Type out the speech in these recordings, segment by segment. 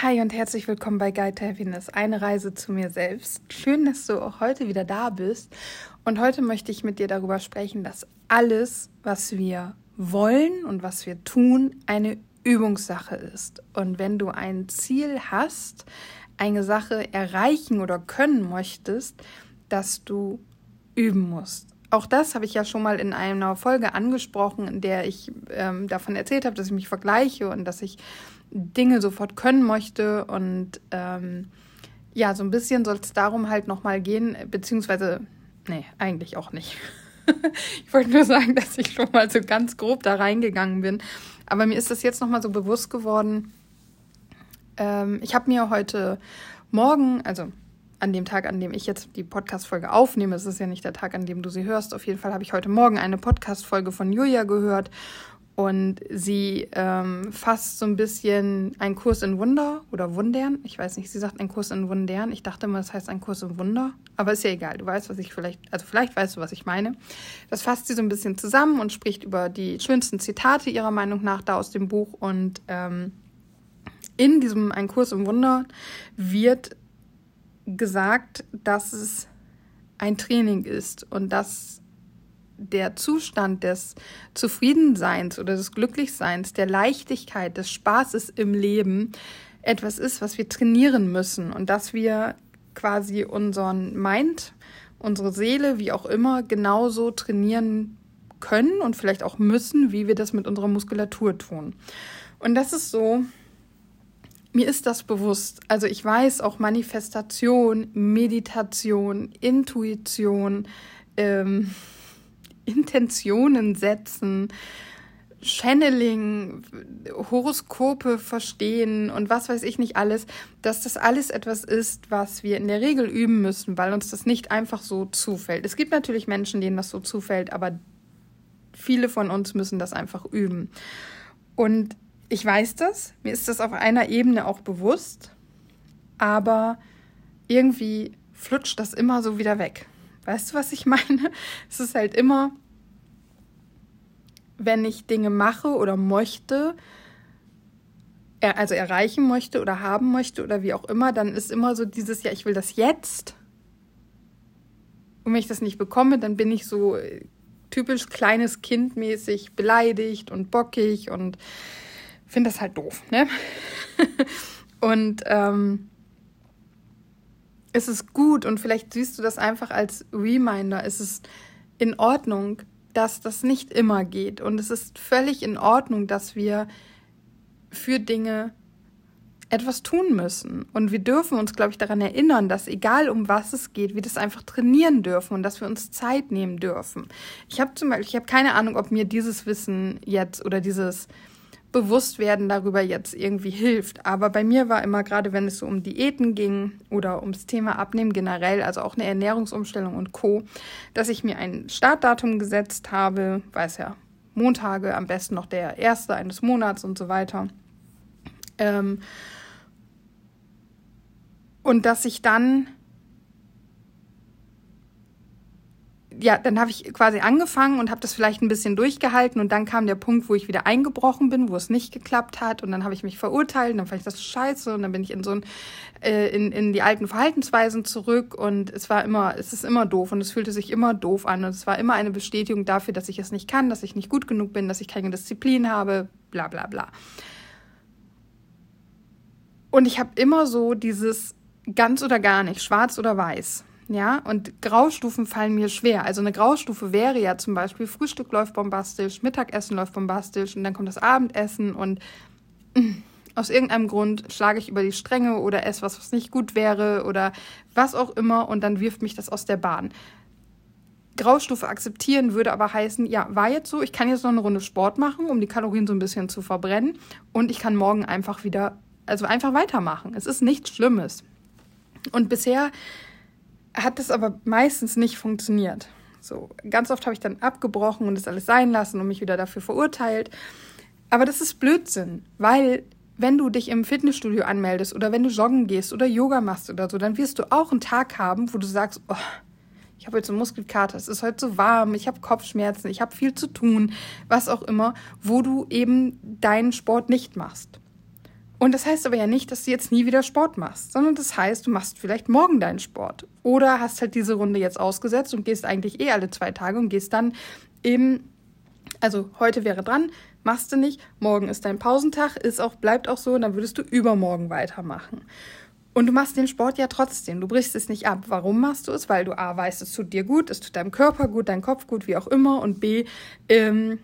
Hi und herzlich willkommen bei Guide to Happiness, eine Reise zu mir selbst. Schön, dass du auch heute wieder da bist. Und heute möchte ich mit dir darüber sprechen, dass alles, was wir wollen und was wir tun, eine Übungssache ist. Und wenn du ein Ziel hast, eine Sache erreichen oder können möchtest, dass du üben musst. Auch das habe ich ja schon mal in einer Folge angesprochen, in der ich ähm, davon erzählt habe, dass ich mich vergleiche und dass ich Dinge sofort können möchte. Und ähm, ja, so ein bisschen soll es darum halt nochmal gehen, beziehungsweise, nee, eigentlich auch nicht. ich wollte nur sagen, dass ich schon mal so ganz grob da reingegangen bin. Aber mir ist das jetzt nochmal so bewusst geworden. Ähm, ich habe mir heute Morgen, also an dem Tag, an dem ich jetzt die Podcast-Folge aufnehme, es ist ja nicht der Tag, an dem du sie hörst. Auf jeden Fall habe ich heute Morgen eine Podcast-Folge von Julia gehört und sie ähm, fasst so ein bisschen einen Kurs in Wunder oder Wundern. Ich weiß nicht, sie sagt einen Kurs in Wundern. Ich dachte immer, das heißt ein Kurs in Wunder. Aber ist ja egal. Du weißt, was ich vielleicht, also vielleicht weißt du, was ich meine. Das fasst sie so ein bisschen zusammen und spricht über die schönsten Zitate ihrer Meinung nach da aus dem Buch. Und ähm, in diesem Ein Kurs im Wunder wird gesagt, dass es ein Training ist und dass der Zustand des Zufriedenseins oder des Glücklichseins, der Leichtigkeit, des Spaßes im Leben etwas ist, was wir trainieren müssen und dass wir quasi unseren Mind, unsere Seele, wie auch immer, genauso trainieren können und vielleicht auch müssen, wie wir das mit unserer Muskulatur tun. Und das ist so, mir ist das bewusst. Also ich weiß auch Manifestation, Meditation, Intuition, ähm, Intentionen setzen, Channeling, Horoskope verstehen und was weiß ich nicht alles, dass das alles etwas ist, was wir in der Regel üben müssen, weil uns das nicht einfach so zufällt. Es gibt natürlich Menschen, denen das so zufällt, aber viele von uns müssen das einfach üben. Und ich weiß das, mir ist das auf einer Ebene auch bewusst, aber irgendwie flutscht das immer so wieder weg. Weißt du, was ich meine? Es ist halt immer, wenn ich Dinge mache oder möchte, also erreichen möchte oder haben möchte oder wie auch immer, dann ist immer so dieses, ja, ich will das jetzt. Und wenn ich das nicht bekomme, dann bin ich so äh, typisch kleines Kind mäßig beleidigt und bockig und finde das halt doof, ne? und ähm, es ist gut und vielleicht siehst du das einfach als Reminder. Es ist in Ordnung, dass das nicht immer geht. Und es ist völlig in Ordnung, dass wir für Dinge etwas tun müssen. Und wir dürfen uns, glaube ich, daran erinnern, dass egal um was es geht, wir das einfach trainieren dürfen und dass wir uns Zeit nehmen dürfen. Ich habe zum Beispiel, ich habe keine Ahnung, ob mir dieses Wissen jetzt oder dieses Bewusstwerden darüber jetzt irgendwie hilft. Aber bei mir war immer gerade, wenn es so um Diäten ging oder ums Thema Abnehmen generell, also auch eine Ernährungsumstellung und Co., dass ich mir ein Startdatum gesetzt habe, weiß ja, Montage, am besten noch der erste eines Monats und so weiter. Ähm, und dass ich dann ja, dann habe ich quasi angefangen und habe das vielleicht ein bisschen durchgehalten und dann kam der Punkt, wo ich wieder eingebrochen bin, wo es nicht geklappt hat und dann habe ich mich verurteilt und dann fand ich das scheiße und dann bin ich in so ein, äh, in, in die alten Verhaltensweisen zurück und es war immer, es ist immer doof und es fühlte sich immer doof an und es war immer eine Bestätigung dafür, dass ich es nicht kann, dass ich nicht gut genug bin, dass ich keine Disziplin habe, bla bla bla. Und ich habe immer so dieses ganz oder gar nicht, schwarz oder weiß. Ja, und Graustufen fallen mir schwer. Also eine Graustufe wäre ja zum Beispiel, Frühstück läuft bombastisch, Mittagessen läuft bombastisch und dann kommt das Abendessen und mm, aus irgendeinem Grund schlage ich über die Stränge oder esse was, was nicht gut wäre oder was auch immer und dann wirft mich das aus der Bahn. Graustufe akzeptieren würde aber heißen, ja, war jetzt so, ich kann jetzt noch eine Runde Sport machen, um die Kalorien so ein bisschen zu verbrennen und ich kann morgen einfach wieder, also einfach weitermachen. Es ist nichts Schlimmes. Und bisher hat das aber meistens nicht funktioniert. So, ganz oft habe ich dann abgebrochen und das alles sein lassen und mich wieder dafür verurteilt. Aber das ist Blödsinn, weil wenn du dich im Fitnessstudio anmeldest oder wenn du joggen gehst oder Yoga machst oder so, dann wirst du auch einen Tag haben, wo du sagst, oh, ich habe jetzt so Muskelkater, es ist heute so warm, ich habe Kopfschmerzen, ich habe viel zu tun, was auch immer, wo du eben deinen Sport nicht machst. Und das heißt aber ja nicht, dass du jetzt nie wieder Sport machst, sondern das heißt, du machst vielleicht morgen deinen Sport. Oder hast halt diese Runde jetzt ausgesetzt und gehst eigentlich eh alle zwei Tage und gehst dann eben, also heute wäre dran, machst du nicht, morgen ist dein Pausentag, ist auch, bleibt auch so und dann würdest du übermorgen weitermachen. Und du machst den Sport ja trotzdem. Du brichst es nicht ab. Warum machst du es? Weil du A, weißt, es tut dir gut, es tut deinem Körper gut, deinem Kopf gut, wie auch immer. Und B, ähm,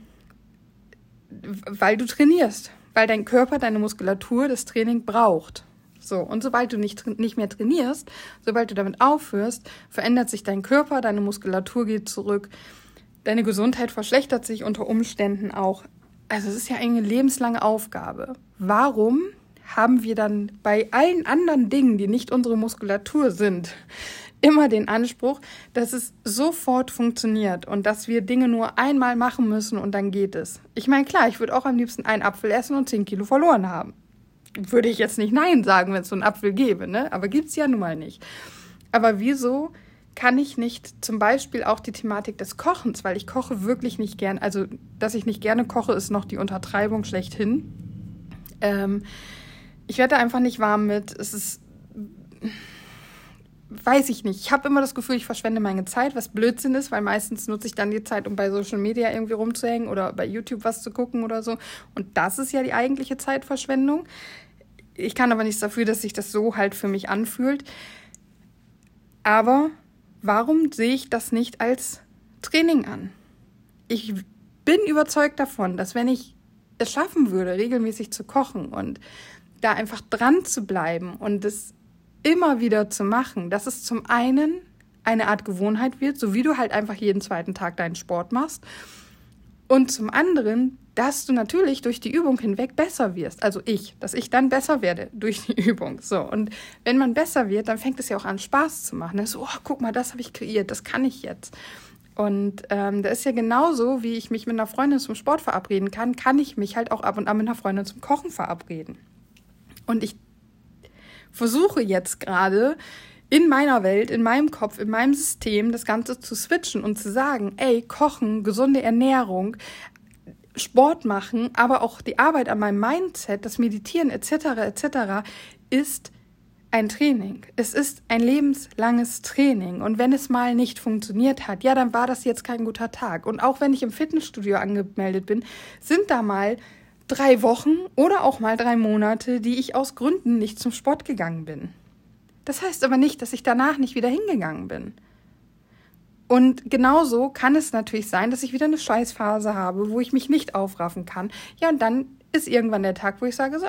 weil du trainierst. Weil dein Körper, deine Muskulatur das Training braucht. So, und sobald du nicht, nicht mehr trainierst, sobald du damit aufhörst, verändert sich dein Körper, deine Muskulatur geht zurück, deine Gesundheit verschlechtert sich unter Umständen auch. Also es ist ja eine lebenslange Aufgabe. Warum haben wir dann bei allen anderen Dingen, die nicht unsere Muskulatur sind, immer den Anspruch, dass es sofort funktioniert und dass wir Dinge nur einmal machen müssen und dann geht es. Ich meine, klar, ich würde auch am liebsten einen Apfel essen und 10 Kilo verloren haben. Würde ich jetzt nicht Nein sagen, wenn es so einen Apfel gäbe, ne? Aber gibt es ja nun mal nicht. Aber wieso kann ich nicht zum Beispiel auch die Thematik des Kochens, weil ich koche wirklich nicht gern, also dass ich nicht gerne koche, ist noch die Untertreibung schlechthin. Ähm, ich werde einfach nicht warm mit. Es ist. Weiß ich nicht. Ich habe immer das Gefühl, ich verschwende meine Zeit, was Blödsinn ist, weil meistens nutze ich dann die Zeit, um bei Social Media irgendwie rumzuhängen oder bei YouTube was zu gucken oder so. Und das ist ja die eigentliche Zeitverschwendung. Ich kann aber nichts dafür, dass sich das so halt für mich anfühlt. Aber warum sehe ich das nicht als Training an? Ich bin überzeugt davon, dass wenn ich es schaffen würde, regelmäßig zu kochen und da einfach dran zu bleiben und es immer wieder zu machen, dass es zum einen eine Art Gewohnheit wird, so wie du halt einfach jeden zweiten Tag deinen Sport machst. Und zum anderen, dass du natürlich durch die Übung hinweg besser wirst. Also ich, dass ich dann besser werde durch die Übung. So. Und wenn man besser wird, dann fängt es ja auch an, Spaß zu machen. So, oh, guck mal, das habe ich kreiert, das kann ich jetzt. Und ähm, da ist ja genauso, wie ich mich mit einer Freundin zum Sport verabreden kann, kann ich mich halt auch ab und an mit einer Freundin zum Kochen verabreden. Und ich versuche jetzt gerade in meiner Welt, in meinem Kopf, in meinem System das Ganze zu switchen und zu sagen, ey, Kochen, gesunde Ernährung, Sport machen, aber auch die Arbeit an meinem Mindset, das Meditieren etc. etc. ist ein Training. Es ist ein lebenslanges Training. Und wenn es mal nicht funktioniert hat, ja, dann war das jetzt kein guter Tag. Und auch wenn ich im Fitnessstudio angemeldet bin, sind da mal drei Wochen oder auch mal drei Monate, die ich aus Gründen nicht zum Sport gegangen bin. Das heißt aber nicht, dass ich danach nicht wieder hingegangen bin. Und genauso kann es natürlich sein, dass ich wieder eine Scheißphase habe, wo ich mich nicht aufraffen kann. Ja, und dann ist irgendwann der Tag, wo ich sage, so,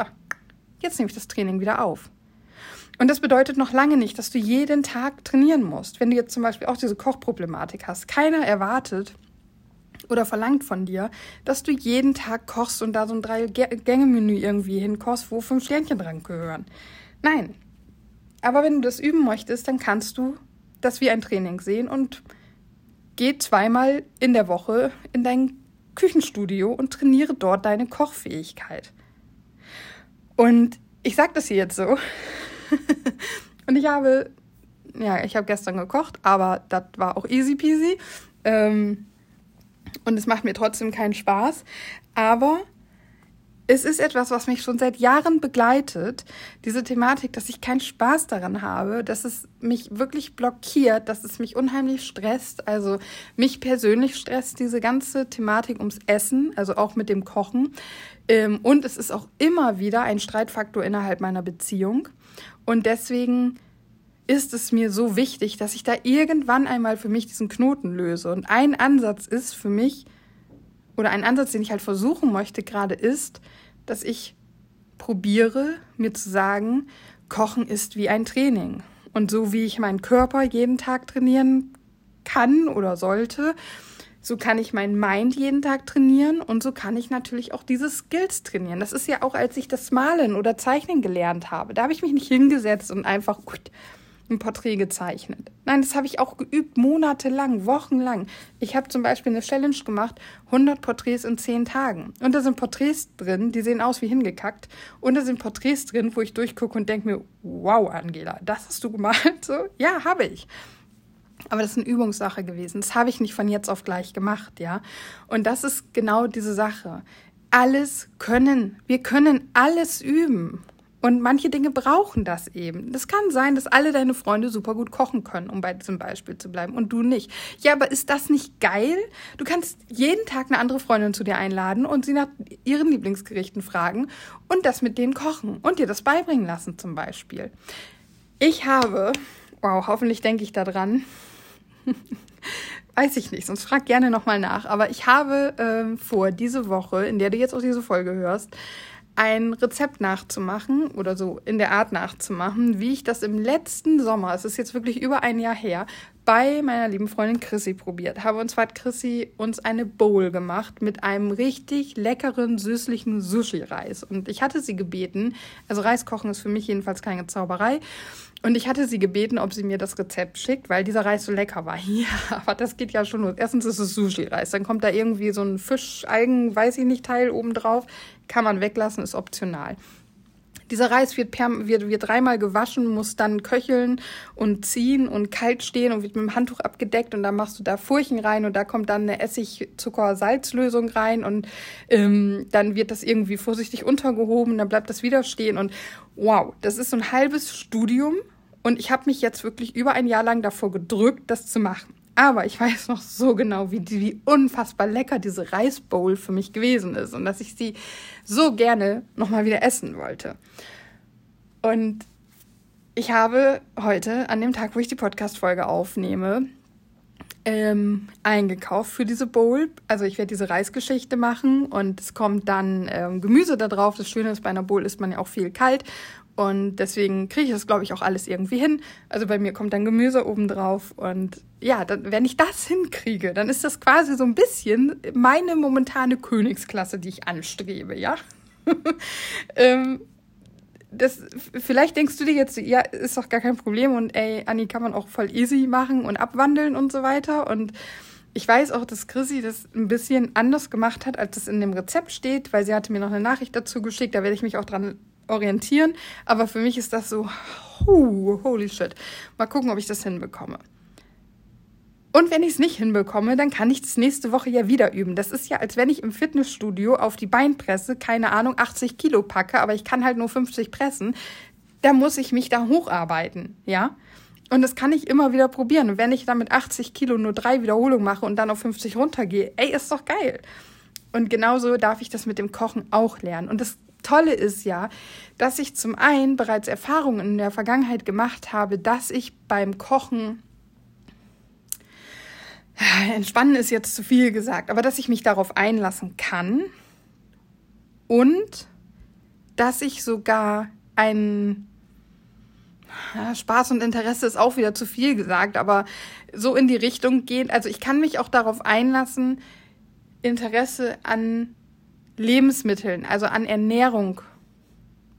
jetzt nehme ich das Training wieder auf. Und das bedeutet noch lange nicht, dass du jeden Tag trainieren musst. Wenn du jetzt zum Beispiel auch diese Kochproblematik hast, keiner erwartet, oder verlangt von dir, dass du jeden Tag kochst und da so ein Drei-Gänge-Menü irgendwie hinkochst, wo fünf Sternchen dran gehören. Nein. Aber wenn du das üben möchtest, dann kannst du das wie ein Training sehen und geh zweimal in der Woche in dein Küchenstudio und trainiere dort deine Kochfähigkeit. Und ich sage das hier jetzt so. und ich habe, ja, ich habe gestern gekocht, aber das war auch easy peasy. Ähm, und es macht mir trotzdem keinen Spaß. Aber es ist etwas, was mich schon seit Jahren begleitet, diese Thematik, dass ich keinen Spaß daran habe, dass es mich wirklich blockiert, dass es mich unheimlich stresst. Also mich persönlich stresst diese ganze Thematik ums Essen, also auch mit dem Kochen. Ähm, und es ist auch immer wieder ein Streitfaktor innerhalb meiner Beziehung. Und deswegen ist es mir so wichtig, dass ich da irgendwann einmal für mich diesen Knoten löse. Und ein Ansatz ist für mich, oder ein Ansatz, den ich halt versuchen möchte gerade, ist, dass ich probiere, mir zu sagen, Kochen ist wie ein Training. Und so wie ich meinen Körper jeden Tag trainieren kann oder sollte, so kann ich mein Mind jeden Tag trainieren und so kann ich natürlich auch diese Skills trainieren. Das ist ja auch, als ich das Malen oder Zeichnen gelernt habe. Da habe ich mich nicht hingesetzt und einfach gut, ein Porträt gezeichnet. Nein, das habe ich auch geübt, monatelang, wochenlang. Ich habe zum Beispiel eine Challenge gemacht, 100 Porträts in 10 Tagen. Und da sind Porträts drin, die sehen aus wie hingekackt. Und da sind Porträts drin, wo ich durchgucke und denke mir, wow, Angela, das hast du gemalt? So, ja, habe ich. Aber das ist eine Übungssache gewesen. Das habe ich nicht von jetzt auf gleich gemacht, ja. Und das ist genau diese Sache. Alles können. Wir können alles üben. Und manche Dinge brauchen das eben. Das kann sein, dass alle deine Freunde super gut kochen können, um bei diesem Beispiel zu bleiben, und du nicht. Ja, aber ist das nicht geil? Du kannst jeden Tag eine andere Freundin zu dir einladen und sie nach ihren Lieblingsgerichten fragen und das mit denen kochen und dir das beibringen lassen zum Beispiel. Ich habe, wow, hoffentlich denke ich da dran. Weiß ich nicht, sonst frag gerne nochmal nach. Aber ich habe äh, vor, diese Woche, in der du jetzt auch diese Folge hörst, ein Rezept nachzumachen oder so in der Art nachzumachen, wie ich das im letzten Sommer, es ist jetzt wirklich über ein Jahr her, bei meiner lieben Freundin Chrissy probiert habe. Und zwar hat Chrissy uns eine Bowl gemacht mit einem richtig leckeren, süßlichen Sushi-Reis. Und ich hatte sie gebeten, also Reis kochen ist für mich jedenfalls keine Zauberei. Und ich hatte sie gebeten, ob sie mir das Rezept schickt, weil dieser Reis so lecker war. Ja, aber das geht ja schon los. Erstens ist es Sushi-Reis, dann kommt da irgendwie so ein Fisch, Algen, weiß ich nicht, Teil oben drauf. Kann man weglassen, ist optional. Dieser Reis wird, per, wird, wird dreimal gewaschen, muss dann köcheln und ziehen und kalt stehen und wird mit dem Handtuch abgedeckt und dann machst du da Furchen rein und da kommt dann eine Essig-Zucker-Salzlösung rein und ähm, dann wird das irgendwie vorsichtig untergehoben, dann bleibt das wieder stehen und wow, das ist so ein halbes Studium und ich habe mich jetzt wirklich über ein Jahr lang davor gedrückt, das zu machen. Aber ich weiß noch so genau, wie, wie unfassbar lecker diese Reisbowl für mich gewesen ist und dass ich sie so gerne nochmal wieder essen wollte. Und ich habe heute, an dem Tag, wo ich die Podcast-Folge aufnehme, ähm, eingekauft für diese Bowl. Also ich werde diese Reisgeschichte machen und es kommt dann ähm, Gemüse da drauf. Das Schöne ist, bei einer Bowl isst man ja auch viel kalt und deswegen kriege ich das, glaube ich, auch alles irgendwie hin. Also bei mir kommt dann Gemüse oben drauf. Und ja, dann, wenn ich das hinkriege, dann ist das quasi so ein bisschen meine momentane Königsklasse, die ich anstrebe, ja. ähm, das, vielleicht denkst du dir jetzt, ja, ist doch gar kein Problem und ey, Anni kann man auch voll easy machen und abwandeln und so weiter. Und ich weiß auch, dass Chrissy das ein bisschen anders gemacht hat, als es in dem Rezept steht, weil sie hatte mir noch eine Nachricht dazu geschickt, da werde ich mich auch dran orientieren. Aber für mich ist das so, holy shit. Mal gucken, ob ich das hinbekomme. Und wenn ich es nicht hinbekomme, dann kann ich das nächste Woche ja wieder üben. Das ist ja, als wenn ich im Fitnessstudio auf die Beinpresse, keine Ahnung, 80 Kilo packe, aber ich kann halt nur 50 pressen. Da muss ich mich da hocharbeiten, ja? Und das kann ich immer wieder probieren. Und wenn ich dann mit 80 Kilo nur drei Wiederholungen mache und dann auf 50 runtergehe, ey, ist doch geil. Und genauso darf ich das mit dem Kochen auch lernen. Und das Tolle ist ja, dass ich zum einen bereits Erfahrungen in der Vergangenheit gemacht habe, dass ich beim Kochen Entspannen ist jetzt zu viel gesagt, aber dass ich mich darauf einlassen kann und dass ich sogar ein ja, Spaß und Interesse ist auch wieder zu viel gesagt, aber so in die Richtung geht. Also ich kann mich auch darauf einlassen, Interesse an Lebensmitteln, also an Ernährung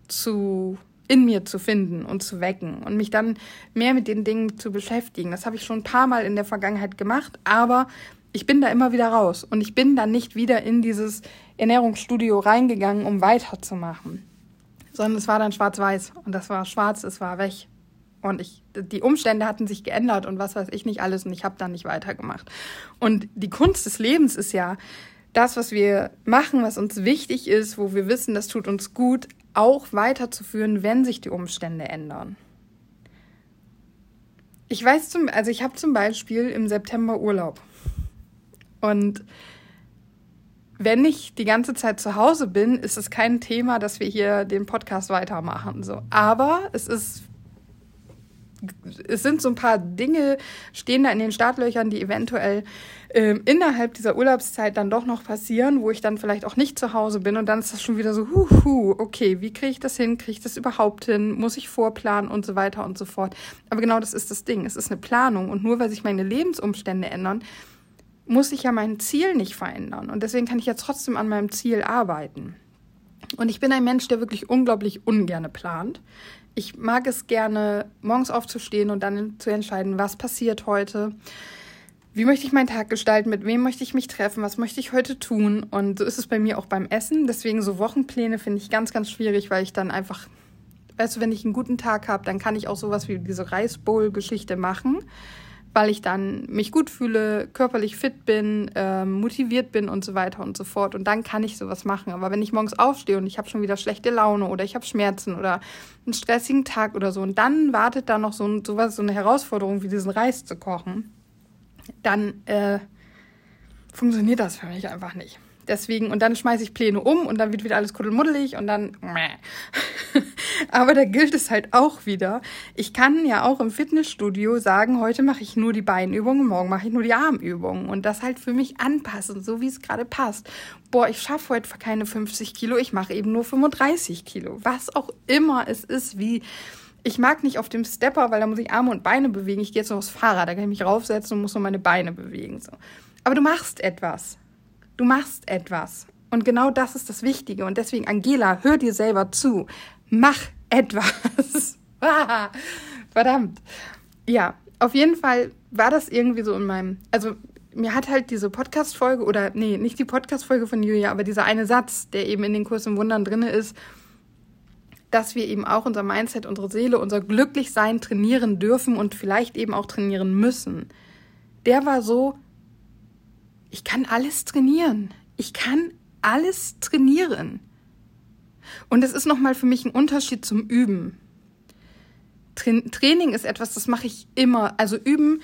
zu in mir zu finden und zu wecken und mich dann mehr mit den Dingen zu beschäftigen. Das habe ich schon ein paar Mal in der Vergangenheit gemacht, aber ich bin da immer wieder raus und ich bin dann nicht wieder in dieses Ernährungsstudio reingegangen, um weiterzumachen, sondern es war dann schwarz-weiß und das war schwarz, es war weg. Und ich, die Umstände hatten sich geändert und was weiß ich nicht alles und ich habe dann nicht weitergemacht. Und die Kunst des Lebens ist ja, das, was wir machen, was uns wichtig ist, wo wir wissen, das tut uns gut, auch weiterzuführen, wenn sich die Umstände ändern. Ich weiß zum, also ich habe zum Beispiel im September Urlaub. Und wenn ich die ganze Zeit zu Hause bin, ist es kein Thema, dass wir hier den Podcast weitermachen. So. Aber es ist es sind so ein paar Dinge, stehen da in den Startlöchern, die eventuell ähm, innerhalb dieser Urlaubszeit dann doch noch passieren, wo ich dann vielleicht auch nicht zu Hause bin und dann ist das schon wieder so, huhu, okay, wie kriege ich das hin? Kriege ich das überhaupt hin? Muss ich vorplanen und so weiter und so fort. Aber genau das ist das Ding. Es ist eine Planung und nur weil sich meine Lebensumstände ändern, muss ich ja mein Ziel nicht verändern. Und deswegen kann ich ja trotzdem an meinem Ziel arbeiten. Und ich bin ein Mensch, der wirklich unglaublich ungerne plant ich mag es gerne, morgens aufzustehen und dann zu entscheiden, was passiert heute. Wie möchte ich meinen Tag gestalten? Mit wem möchte ich mich treffen? Was möchte ich heute tun? Und so ist es bei mir auch beim Essen. Deswegen so Wochenpläne finde ich ganz, ganz schwierig, weil ich dann einfach, weißt du, wenn ich einen guten Tag habe, dann kann ich auch sowas wie diese Reisbowl-Geschichte machen. Weil ich dann mich gut fühle, körperlich fit bin, ähm, motiviert bin und so weiter und so fort. Und dann kann ich sowas machen. Aber wenn ich morgens aufstehe und ich habe schon wieder schlechte Laune oder ich habe Schmerzen oder einen stressigen Tag oder so und dann wartet da noch so ein, sowas, so eine Herausforderung wie diesen Reis zu kochen, dann äh, funktioniert das für mich einfach nicht. Deswegen, und dann schmeiße ich Pläne um und dann wird wieder alles kuddelmuddelig und dann. Aber da gilt es halt auch wieder. Ich kann ja auch im Fitnessstudio sagen, heute mache ich nur die Beinübungen, morgen mache ich nur die Armübungen und das halt für mich anpassen, so wie es gerade passt. Boah, ich schaffe heute keine 50 Kilo, ich mache eben nur 35 Kilo. Was auch immer es ist, wie. Ich mag nicht auf dem Stepper, weil da muss ich Arme und Beine bewegen. Ich gehe jetzt noch aufs Fahrrad, da kann ich mich raufsetzen und muss nur meine Beine bewegen. So. Aber du machst etwas. Du machst etwas. Und genau das ist das Wichtige. Und deswegen, Angela, hör dir selber zu. Mach etwas. Verdammt. Ja, auf jeden Fall war das irgendwie so in meinem, also mir hat halt diese Podcast-Folge oder, nee, nicht die Podcast-Folge von Julia, aber dieser eine Satz, der eben in den Kurs im Wundern drin ist, dass wir eben auch unser Mindset, unsere Seele, unser Glücklichsein trainieren dürfen und vielleicht eben auch trainieren müssen. Der war so ich kann alles trainieren. Ich kann alles trainieren. Und es ist nochmal für mich ein Unterschied zum Üben. Tra Training ist etwas, das mache ich immer. Also üben,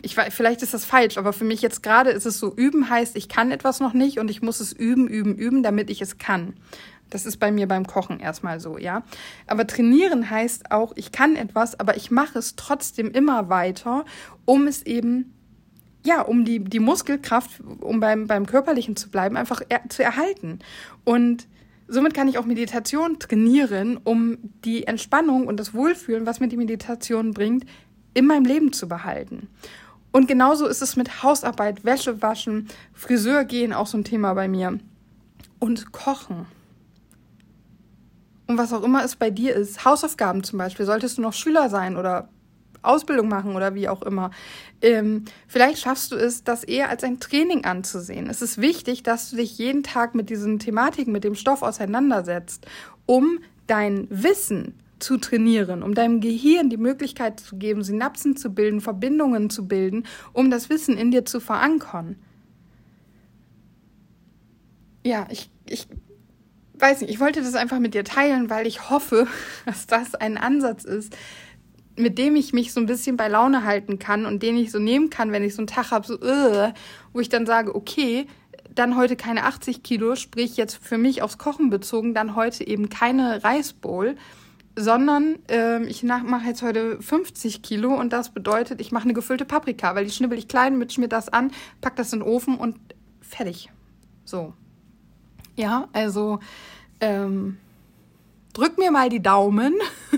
ich vielleicht ist das falsch, aber für mich jetzt gerade ist es so, üben heißt, ich kann etwas noch nicht und ich muss es üben, üben, üben, damit ich es kann. Das ist bei mir beim Kochen erstmal so, ja. Aber trainieren heißt auch, ich kann etwas, aber ich mache es trotzdem immer weiter, um es eben ja, um die, die Muskelkraft, um beim, beim Körperlichen zu bleiben, einfach er, zu erhalten. Und somit kann ich auch Meditation trainieren, um die Entspannung und das Wohlfühlen, was mir die Meditation bringt, in meinem Leben zu behalten. Und genauso ist es mit Hausarbeit, Wäsche waschen, Friseur gehen, auch so ein Thema bei mir. Und Kochen. Und was auch immer es bei dir ist, Hausaufgaben zum Beispiel, solltest du noch Schüler sein oder Ausbildung machen oder wie auch immer. Ähm, vielleicht schaffst du es, das eher als ein Training anzusehen. Es ist wichtig, dass du dich jeden Tag mit diesen Thematiken, mit dem Stoff auseinandersetzt, um dein Wissen zu trainieren, um deinem Gehirn die Möglichkeit zu geben, Synapsen zu bilden, Verbindungen zu bilden, um das Wissen in dir zu verankern. Ja, ich, ich weiß nicht, ich wollte das einfach mit dir teilen, weil ich hoffe, dass das ein Ansatz ist, mit dem ich mich so ein bisschen bei Laune halten kann und den ich so nehmen kann, wenn ich so einen Tag habe, so, uh, wo ich dann sage, okay, dann heute keine 80 Kilo, sprich jetzt für mich aufs Kochen bezogen, dann heute eben keine Reisbowl, sondern äh, ich mache jetzt heute 50 Kilo und das bedeutet, ich mache eine gefüllte Paprika, weil die schnibbel ich klein, mitsch mir das an, pack das in den Ofen und fertig. So. Ja, also ähm, drück mir mal die Daumen,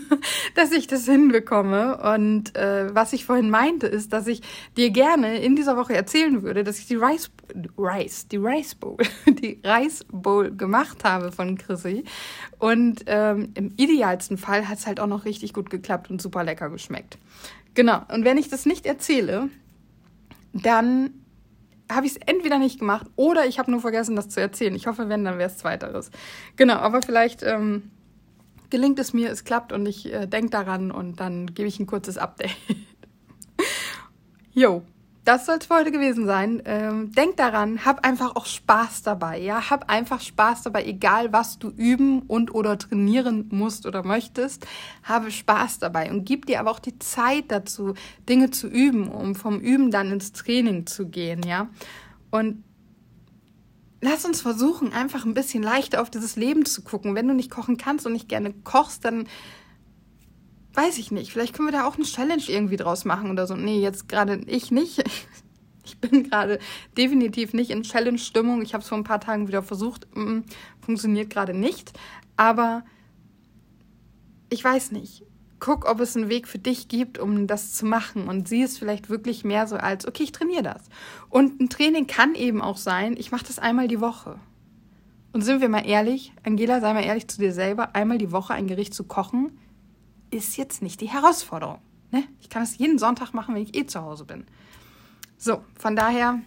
dass ich das hinbekomme. Und äh, was ich vorhin meinte, ist, dass ich dir gerne in dieser Woche erzählen würde, dass ich die Rice, Rice, die Rice Bowl, die Rice Bowl gemacht habe von Chrissy. Und ähm, im idealsten Fall hat es halt auch noch richtig gut geklappt und super lecker geschmeckt. Genau. Und wenn ich das nicht erzähle, dann habe ich es entweder nicht gemacht oder ich habe nur vergessen, das zu erzählen. Ich hoffe, wenn, dann wäre es zweiteres. Genau, aber vielleicht ähm, gelingt es mir, es klappt und ich äh, denke daran und dann gebe ich ein kurzes Update. jo, das soll es für heute gewesen sein. Ähm, denk daran, hab einfach auch Spaß dabei. Ja, hab einfach Spaß dabei, egal was du üben und oder trainieren musst oder möchtest. Habe Spaß dabei und gib dir aber auch die Zeit dazu, Dinge zu üben, um vom Üben dann ins Training zu gehen. Ja, und lass uns versuchen, einfach ein bisschen leichter auf dieses Leben zu gucken. Wenn du nicht kochen kannst und nicht gerne kochst, dann weiß ich nicht. Vielleicht können wir da auch eine Challenge irgendwie draus machen oder so. Nee, jetzt gerade ich nicht. Ich bin gerade definitiv nicht in Challenge-Stimmung. Ich habe es vor ein paar Tagen wieder versucht. Funktioniert gerade nicht. Aber ich weiß nicht guck, ob es einen Weg für dich gibt, um das zu machen und sieh es vielleicht wirklich mehr so als, okay, ich trainiere das. Und ein Training kann eben auch sein, ich mache das einmal die Woche. Und sind wir mal ehrlich, Angela, sei mal ehrlich zu dir selber, einmal die Woche ein Gericht zu kochen, ist jetzt nicht die Herausforderung. Ne? Ich kann es jeden Sonntag machen, wenn ich eh zu Hause bin. So, von daher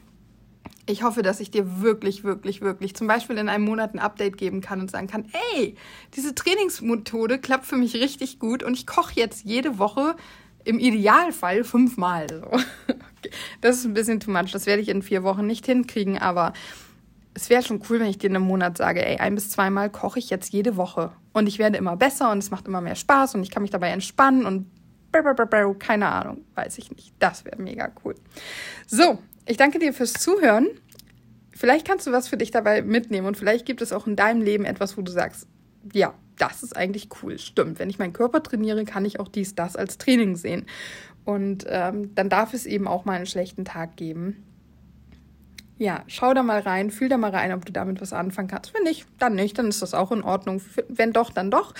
ich hoffe, dass ich dir wirklich, wirklich, wirklich zum Beispiel in einem Monat ein Update geben kann und sagen kann, ey, diese Trainingsmethode klappt für mich richtig gut und ich koche jetzt jede Woche im Idealfall fünfmal. Das ist ein bisschen too much. Das werde ich in vier Wochen nicht hinkriegen, aber es wäre schon cool, wenn ich dir in einem Monat sage, ey, ein bis zweimal koche ich jetzt jede Woche. Und ich werde immer besser und es macht immer mehr Spaß und ich kann mich dabei entspannen und keine Ahnung, weiß ich nicht. Das wäre mega cool. So, ich danke dir fürs Zuhören. Vielleicht kannst du was für dich dabei mitnehmen und vielleicht gibt es auch in deinem Leben etwas, wo du sagst, ja, das ist eigentlich cool. Stimmt, wenn ich meinen Körper trainiere, kann ich auch dies, das als Training sehen. Und ähm, dann darf es eben auch mal einen schlechten Tag geben. Ja, schau da mal rein, fühl da mal rein, ob du damit was anfangen kannst. Wenn nicht, dann nicht, dann ist das auch in Ordnung. Wenn doch, dann doch.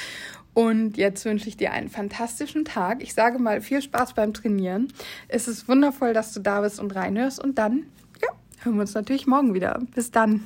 Und jetzt wünsche ich dir einen fantastischen Tag. Ich sage mal viel Spaß beim Trainieren. Es ist wundervoll, dass du da bist und reinhörst. Und dann, ja, hören wir uns natürlich morgen wieder. Bis dann.